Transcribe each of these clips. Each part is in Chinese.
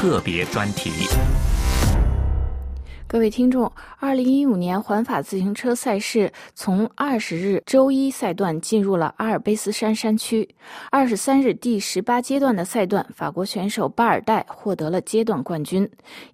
特别专题。各位听众，二零一五年环法自行车赛事从二十日周一赛段进入了阿尔卑斯山山区。二十三日第十八阶段的赛段，法国选手巴尔代获得了阶段冠军。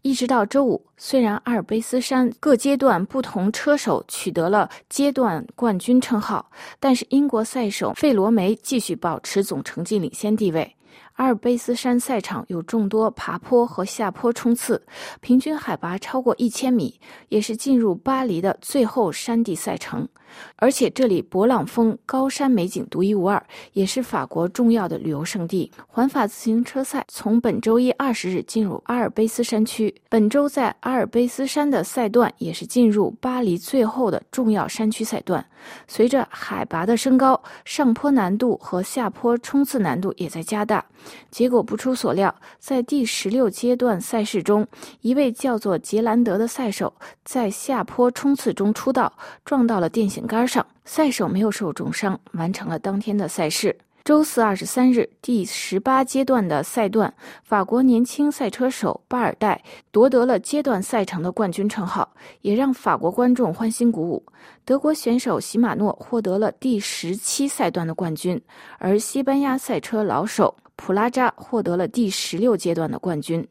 一直到周五，虽然阿尔卑斯山各阶段不同车手取得了阶段冠军称号，但是英国赛手费罗梅继续保持总成绩领先地位。阿尔卑斯山赛场有众多爬坡和下坡冲刺，平均海拔超过一千米，也是进入巴黎的最后山地赛程。而且这里勃朗峰高山美景独一无二，也是法国重要的旅游胜地。环法自行车赛从本周一二十日进入阿尔卑斯山区，本周在阿尔卑斯山的赛段也是进入巴黎最后的重要山区赛段。随着海拔的升高，上坡难度和下坡冲刺难度也在加大。结果不出所料，在第十六阶段赛事中，一位叫做杰兰德的赛手在下坡冲刺中出道，撞到了电线杆上，赛手没有受重伤，完成了当天的赛事。周四二十三日，第十八阶段的赛段，法国年轻赛车手巴尔代夺得了阶段赛程的冠军称号，也让法国观众欢欣鼓舞。德国选手席马诺获得了第十七赛段的冠军，而西班牙赛车老手。普拉扎获得了第十六阶段的冠军。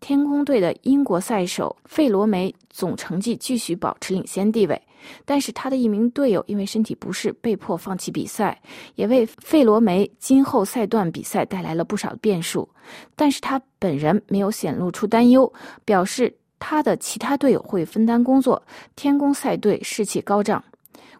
天空队的英国赛手费罗梅总成绩继续保持领先地位，但是他的一名队友因为身体不适被迫放弃比赛，也为费罗梅今后赛段比赛带来了不少变数。但是他本人没有显露出担忧，表示他的其他队友会分担工作。天宫赛队士气高涨。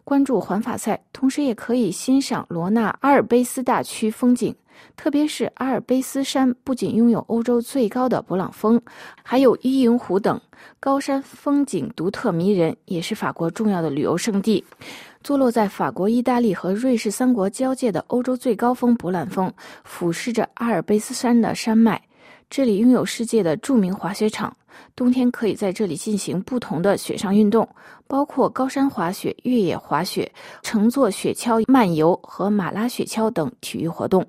关注环法赛，同时也可以欣赏罗纳阿尔卑斯大区风景。特别是阿尔卑斯山不仅拥有欧洲最高的勃朗峰，还有伊营湖等高山风景独特迷人，也是法国重要的旅游胜地。坐落在法国、意大利和瑞士三国交界的欧洲最高峰勃朗峰，俯视着阿尔卑斯山的山脉。这里拥有世界的著名滑雪场，冬天可以在这里进行不同的雪上运动，包括高山滑雪、越野滑雪、乘坐雪橇漫游和马拉雪橇等体育活动。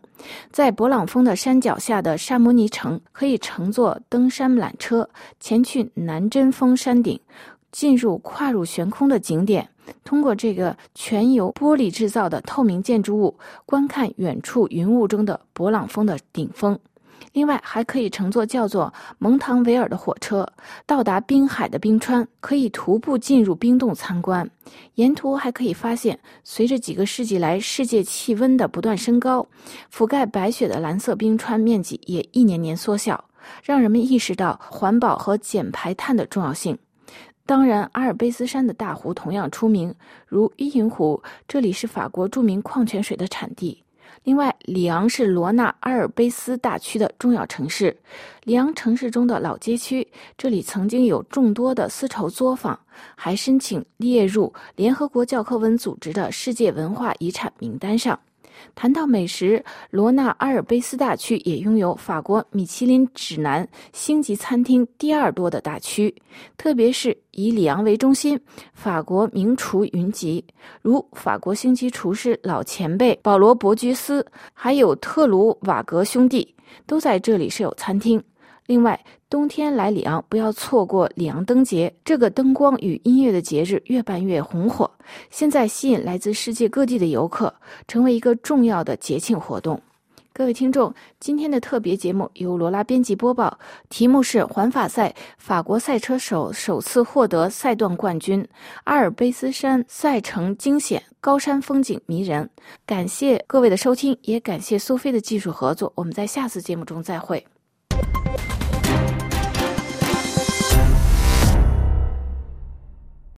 在勃朗峰的山脚下的沙摩尼城，可以乘坐登山缆车前去南针峰山顶，进入跨入悬空的景点，通过这个全由玻璃制造的透明建筑物，观看远处云雾中的勃朗峰的顶峰。另外，还可以乘坐叫做蒙唐维尔的火车，到达滨海的冰川，可以徒步进入冰洞参观。沿途还可以发现，随着几个世纪来世界气温的不断升高，覆盖白雪的蓝色冰川面积也一年年缩小，让人们意识到环保和减排碳的重要性。当然，阿尔卑斯山的大湖同样出名，如伊营湖，这里是法国著名矿泉水的产地。另外，里昂是罗纳阿尔卑斯大区的重要城市。里昂城市中的老街区，这里曾经有众多的丝绸作坊，还申请列入联合国教科文组织的世界文化遗产名单上。谈到美食，罗纳阿尔卑斯大区也拥有法国米其林指南星级餐厅第二多的大区，特别是以里昂为中心，法国名厨云集，如法国星级厨师老前辈保罗·伯居斯，还有特鲁瓦格兄弟，都在这里设有餐厅。另外，冬天来里昂不要错过里昂灯节，这个灯光与音乐的节日越办越红火，现在吸引来自世界各地的游客，成为一个重要的节庆活动。各位听众，今天的特别节目由罗拉编辑播报，题目是环法赛法国赛车手首次获得赛段冠军，阿尔卑斯山赛程惊险，高山风景迷人。感谢各位的收听，也感谢苏菲的技术合作，我们在下次节目中再会。